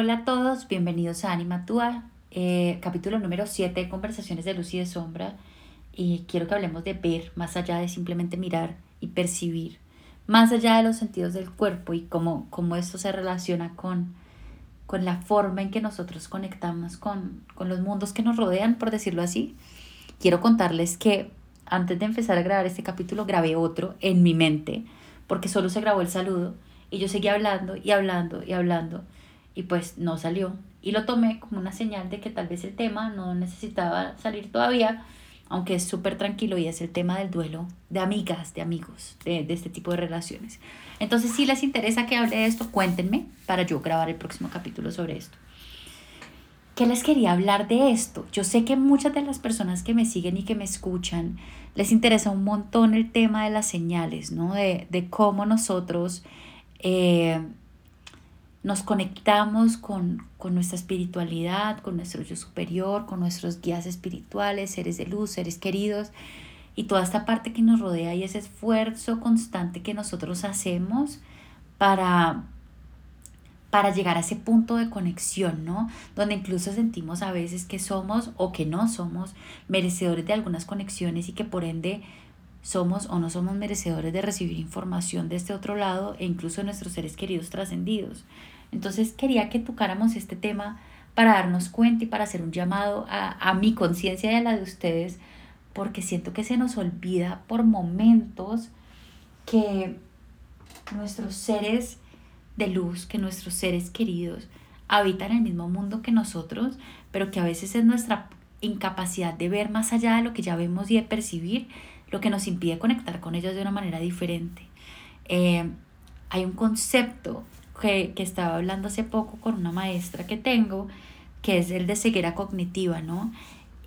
Hola a todos, bienvenidos a Anima Tua, eh, capítulo número 7, Conversaciones de Luz y de Sombra. Y quiero que hablemos de ver, más allá de simplemente mirar y percibir, más allá de los sentidos del cuerpo y cómo, cómo esto se relaciona con, con la forma en que nosotros conectamos con, con los mundos que nos rodean, por decirlo así. Quiero contarles que antes de empezar a grabar este capítulo grabé otro en mi mente, porque solo se grabó el saludo y yo seguía hablando y hablando y hablando y pues no salió. Y lo tomé como una señal de que tal vez el tema no necesitaba salir todavía, aunque es súper tranquilo y es el tema del duelo de amigas, de amigos, de, de, este tipo de relaciones. Entonces, si les interesa que hable de esto, cuéntenme para yo grabar el próximo capítulo sobre esto. ¿Qué les quería hablar de esto? Yo sé que muchas de las personas que me siguen y que me escuchan les interesa un montón el tema de las señales, ¿no? De, de cómo nosotros eh, nos conectamos con, con, nuestra espiritualidad, con nuestro yo superior, con nuestros guías espirituales, seres de luz, seres queridos y toda esta parte que nos rodea y ese esfuerzo constante que nosotros hacemos para, para llegar a ese punto de conexión, ¿no? Donde incluso sentimos a veces que somos o que no somos merecedores de algunas conexiones y que por ende somos o no somos merecedores de recibir información de este otro lado e incluso de nuestros seres queridos trascendidos. Entonces quería que tocáramos este tema para darnos cuenta y para hacer un llamado a, a mi conciencia y a la de ustedes, porque siento que se nos olvida por momentos que nuestros seres de luz, que nuestros seres queridos habitan el mismo mundo que nosotros, pero que a veces es nuestra incapacidad de ver más allá de lo que ya vemos y de percibir lo que nos impide conectar con ellos de una manera diferente. Eh, hay un concepto que, que, estaba hablando hace poco con una maestra que tengo, que es el de ceguera cognitiva, ¿no?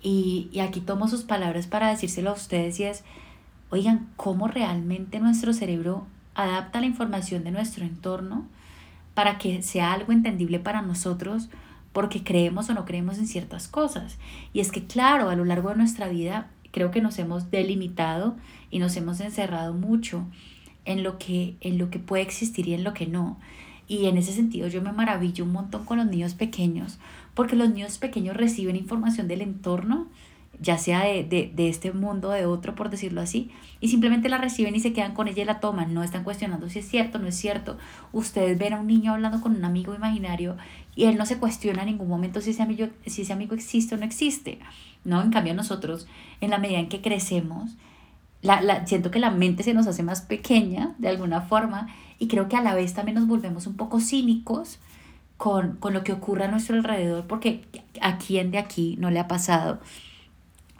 Y, y aquí tomo sus palabras para decírselo a ustedes y es, oigan, ¿cómo realmente nuestro cerebro adapta la información de nuestro entorno para que sea algo entendible para nosotros? porque creemos o no creemos en ciertas cosas. Y es que, claro, a lo largo de nuestra vida creo que nos hemos delimitado y nos hemos encerrado mucho en lo que, en lo que puede existir y en lo que no. Y en ese sentido yo me maravillo un montón con los niños pequeños, porque los niños pequeños reciben información del entorno, ya sea de, de, de este mundo o de otro, por decirlo así, y simplemente la reciben y se quedan con ella y la toman, no están cuestionando si es cierto o no es cierto. Ustedes ven a un niño hablando con un amigo imaginario y él no se cuestiona en ningún momento si ese amigo, si ese amigo existe o no existe. ¿no? En cambio nosotros, en la medida en que crecemos, la, la, siento que la mente se nos hace más pequeña de alguna forma y creo que a la vez también nos volvemos un poco cínicos con, con lo que ocurre a nuestro alrededor, porque a quién de aquí no le ha pasado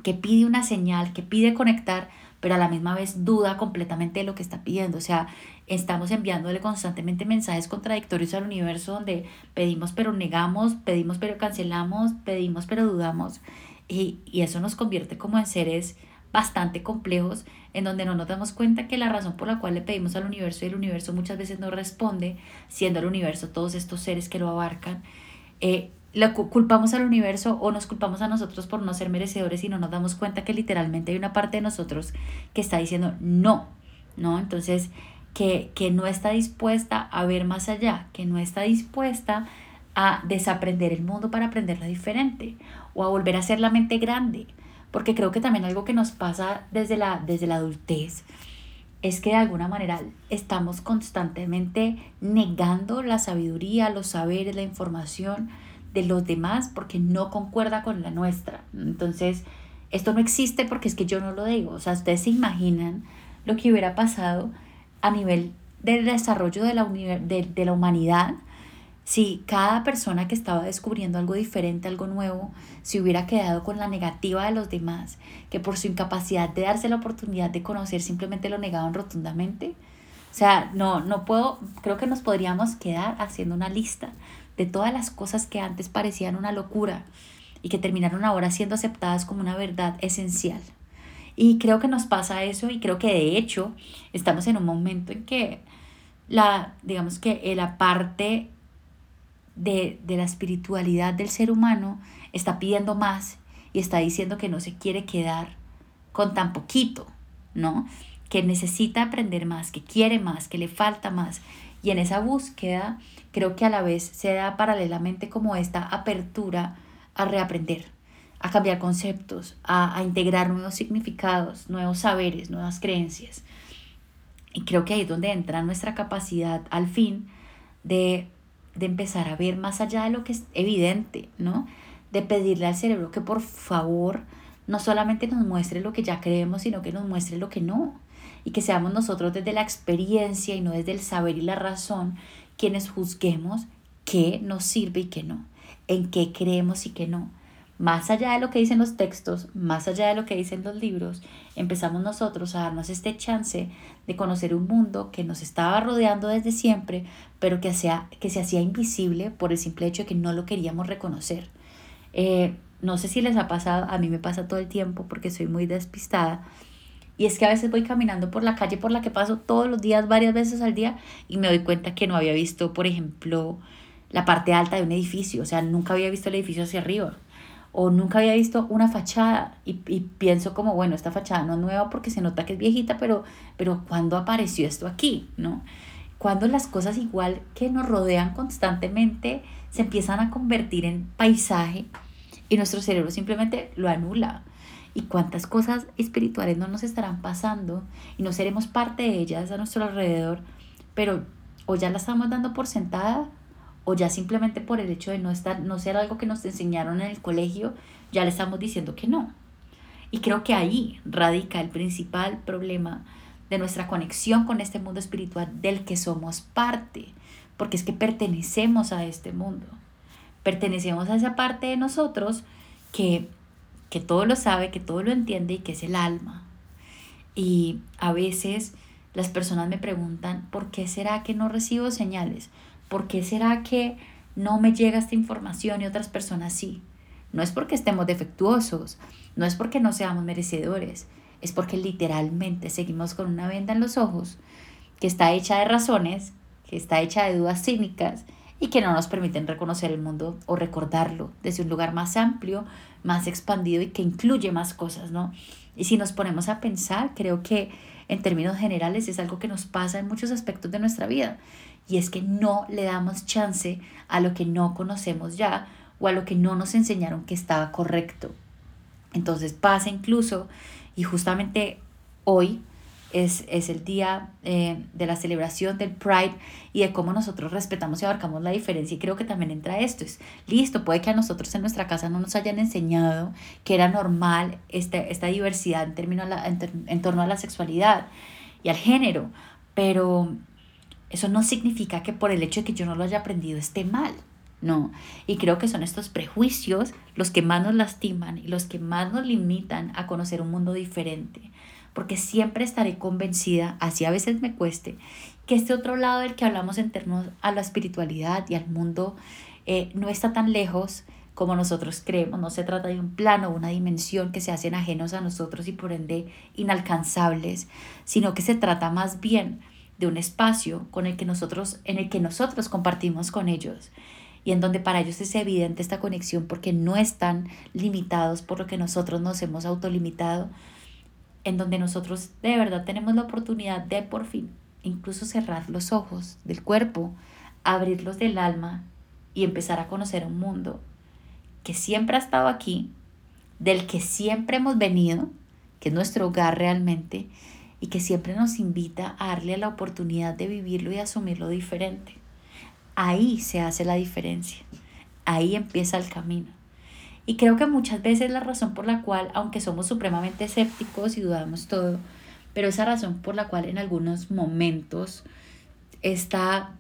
que pide una señal, que pide conectar, pero a la misma vez duda completamente de lo que está pidiendo. O sea, estamos enviándole constantemente mensajes contradictorios al universo donde pedimos pero negamos, pedimos pero cancelamos, pedimos pero dudamos. Y, eso nos convierte como en seres bastante complejos en donde no nos damos cuenta que la razón por la cual le pedimos al universo y el universo muchas veces no responde, siendo el universo todos estos seres que lo abarcan, eh, le culpamos al universo o nos culpamos a nosotros por no ser merecedores y no nos damos cuenta que literalmente hay una parte de nosotros que está diciendo no, ¿no? Entonces, que, que no está dispuesta a ver más allá, que no está dispuesta a desaprender el mundo para aprenderlo diferente o a volver a ser la mente grande. Porque creo que también algo que nos pasa desde la, desde la adultez es que de alguna manera estamos constantemente negando la sabiduría, los saberes, la información de los demás porque no concuerda con la nuestra. Entonces, esto no existe porque es que yo no lo digo. O sea, ustedes se imaginan lo que hubiera pasado a nivel del desarrollo de la, de, de la humanidad si cada persona que estaba descubriendo algo diferente, algo nuevo, se hubiera quedado con la negativa de los demás, que por su incapacidad de darse la oportunidad de conocer simplemente lo negaban rotundamente. O sea, no, no puedo, creo que nos podríamos quedar haciendo una lista de todas las cosas que antes parecían una locura y que terminaron ahora siendo aceptadas como una verdad esencial. Y creo que nos pasa eso y creo que de hecho estamos en un momento en que la, digamos que la parte de, de la espiritualidad del ser humano está pidiendo más y está diciendo que no se quiere quedar con tan poquito, ¿no? Que necesita aprender más, que quiere más, que le falta más. Y en esa búsqueda creo que a la vez se da paralelamente como esta apertura a reaprender, a cambiar conceptos, a, a integrar nuevos significados, nuevos saberes, nuevas creencias. Y creo que ahí es donde entra nuestra capacidad al fin de, de empezar a ver más allá de lo que es evidente, ¿no? De pedirle al cerebro que por favor no solamente nos muestre lo que ya creemos, sino que nos muestre lo que no. Y que seamos nosotros desde la experiencia y no desde el saber y la razón quienes juzguemos qué nos sirve y qué no, en qué creemos y qué no. Más allá de lo que dicen los textos, más allá de lo que dicen los libros, empezamos nosotros a darnos este chance de conocer un mundo que nos estaba rodeando desde siempre, pero que, sea, que se hacía invisible por el simple hecho de que no lo queríamos reconocer. Eh, no sé si les ha pasado, a mí me pasa todo el tiempo porque soy muy despistada, y es que a veces voy caminando por la calle por la que paso todos los días, varias veces al día, y me doy cuenta que no había visto, por ejemplo, la parte alta de un edificio. O sea, nunca había visto el edificio hacia arriba. O nunca había visto una fachada. Y, y pienso como, bueno, esta fachada no es nueva porque se nota que es viejita, pero, pero ¿cuándo apareció esto aquí? ¿No? Cuando las cosas igual que nos rodean constantemente se empiezan a convertir en paisaje y nuestro cerebro simplemente lo anula y cuántas cosas espirituales no nos estarán pasando y no seremos parte de ellas a nuestro alrededor, pero o ya la estamos dando por sentada o ya simplemente por el hecho de no estar no ser algo que nos enseñaron en el colegio, ya le estamos diciendo que no. Y creo que ahí radica el principal problema de nuestra conexión con este mundo espiritual del que somos parte, porque es que pertenecemos a este mundo. Pertenecemos a esa parte de nosotros que que todo lo sabe, que todo lo entiende y que es el alma. Y a veces las personas me preguntan, ¿por qué será que no recibo señales? ¿Por qué será que no me llega esta información y otras personas sí? No es porque estemos defectuosos, no es porque no seamos merecedores, es porque literalmente seguimos con una venda en los ojos que está hecha de razones, que está hecha de dudas cínicas y que no nos permiten reconocer el mundo o recordarlo desde un lugar más amplio, más expandido y que incluye más cosas, ¿no? Y si nos ponemos a pensar, creo que en términos generales es algo que nos pasa en muchos aspectos de nuestra vida y es que no le damos chance a lo que no conocemos ya o a lo que no nos enseñaron que estaba correcto. Entonces pasa incluso, y justamente hoy es, el día eh, de la celebración del Pride y de cómo nosotros respetamos y abarcamos la diferencia. Y creo que también entra esto. Es listo, puede que a nosotros en nuestra casa no nos hayan enseñado que era normal esta, esta diversidad en, términos en, torno a la sexualidad y al género, pero eso no significa que por el hecho de que yo no lo haya aprendido esté mal. No, y creo que son estos prejuicios los que más nos lastiman y los que más nos limitan a conocer un mundo diferente porque siempre estaré convencida, así a veces me cueste, que este otro lado del que hablamos en términos a la espiritualidad y al mundo eh, no está tan lejos como nosotros creemos, no se trata de un plano o una dimensión que se hacen ajenos a nosotros y por ende inalcanzables, sino que se trata más bien de un espacio con el que nosotros, en el que nosotros compartimos con ellos y en donde para ellos es evidente esta conexión porque no están limitados por lo que nosotros nos hemos autolimitado, en donde nosotros de verdad tenemos la oportunidad de por fin incluso cerrar los ojos del cuerpo, abrirlos del alma y empezar a conocer un mundo que siempre ha estado aquí, del que siempre hemos venido, que es nuestro hogar realmente, y que siempre nos invita a darle la oportunidad de vivirlo y asumirlo diferente. Ahí se hace la diferencia, ahí empieza el camino. Y creo que muchas veces la razón por la cual, aunque somos supremamente escépticos y dudamos todo, pero esa razón por la cual en algunos momentos esta,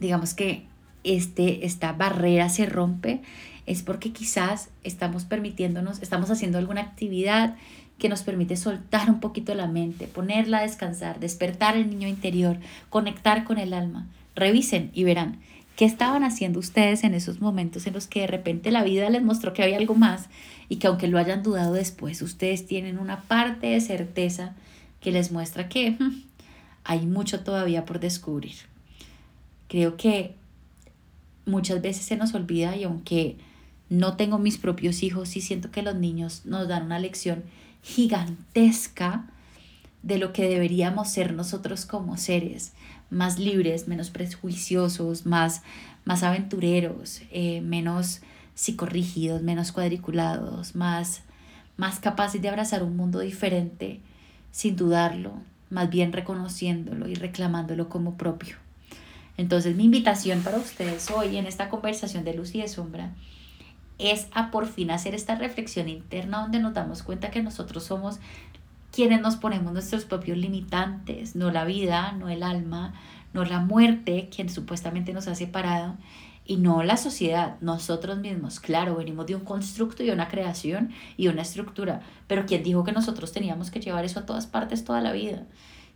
digamos que este, esta barrera se rompe, es porque quizás estamos permitiéndonos, estamos haciendo alguna actividad que nos permite soltar un poquito la mente, ponerla a descansar, despertar el niño interior, conectar con el alma. Revisen y verán ¿Qué estaban haciendo ustedes en esos momentos en los que de repente la vida les mostró que había algo más y que aunque lo hayan dudado después, ustedes tienen una parte de certeza que les muestra que hmm, hay mucho todavía por descubrir? Creo que muchas veces se nos olvida y aunque no tengo mis propios hijos, sí siento que los niños nos dan una lección gigantesca de lo que deberíamos ser nosotros como seres, más libres, menos prejuiciosos, más, más aventureros, eh, menos psicorrígidos, menos cuadriculados, más, más capaces de abrazar un mundo diferente sin dudarlo, más bien reconociéndolo y reclamándolo como propio. Entonces mi invitación para ustedes hoy en esta conversación de luz y de sombra es a por fin hacer esta reflexión interna donde nos damos cuenta que nosotros somos quienes nos ponemos nuestros propios limitantes, no la vida, no el alma, no la muerte, quien supuestamente nos ha separado, y no la sociedad, nosotros mismos. Claro, venimos de un constructo y una creación y una estructura, pero ¿quién dijo que nosotros teníamos que llevar eso a todas partes toda la vida?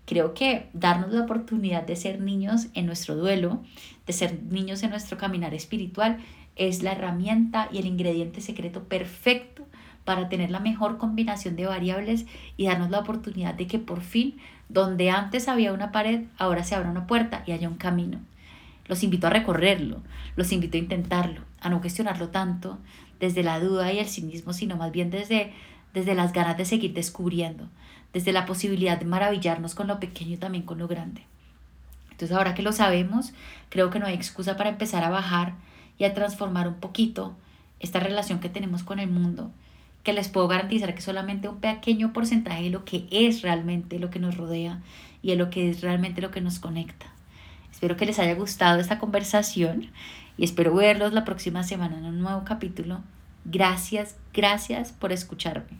Creo que darnos la oportunidad de ser niños en nuestro duelo, de ser niños en nuestro caminar espiritual, es la herramienta y el ingrediente secreto perfecto para tener la mejor combinación de variables y darnos la oportunidad de que por fin, donde antes había una pared, ahora se abra una puerta y haya un camino. Los invito a recorrerlo, los invito a intentarlo, a no cuestionarlo tanto desde la duda y el cinismo, sino más bien desde, desde las ganas de seguir descubriendo, desde la posibilidad de maravillarnos con lo pequeño y también con lo grande. Entonces ahora que lo sabemos, creo que no hay excusa para empezar a bajar y a transformar un poquito esta relación que tenemos con el mundo, que les puedo garantizar que solamente un pequeño porcentaje de lo que es realmente lo que nos rodea y de lo que es realmente lo que nos conecta. Espero que les haya gustado esta conversación y espero verlos la próxima semana en un nuevo capítulo. Gracias, gracias por escucharme.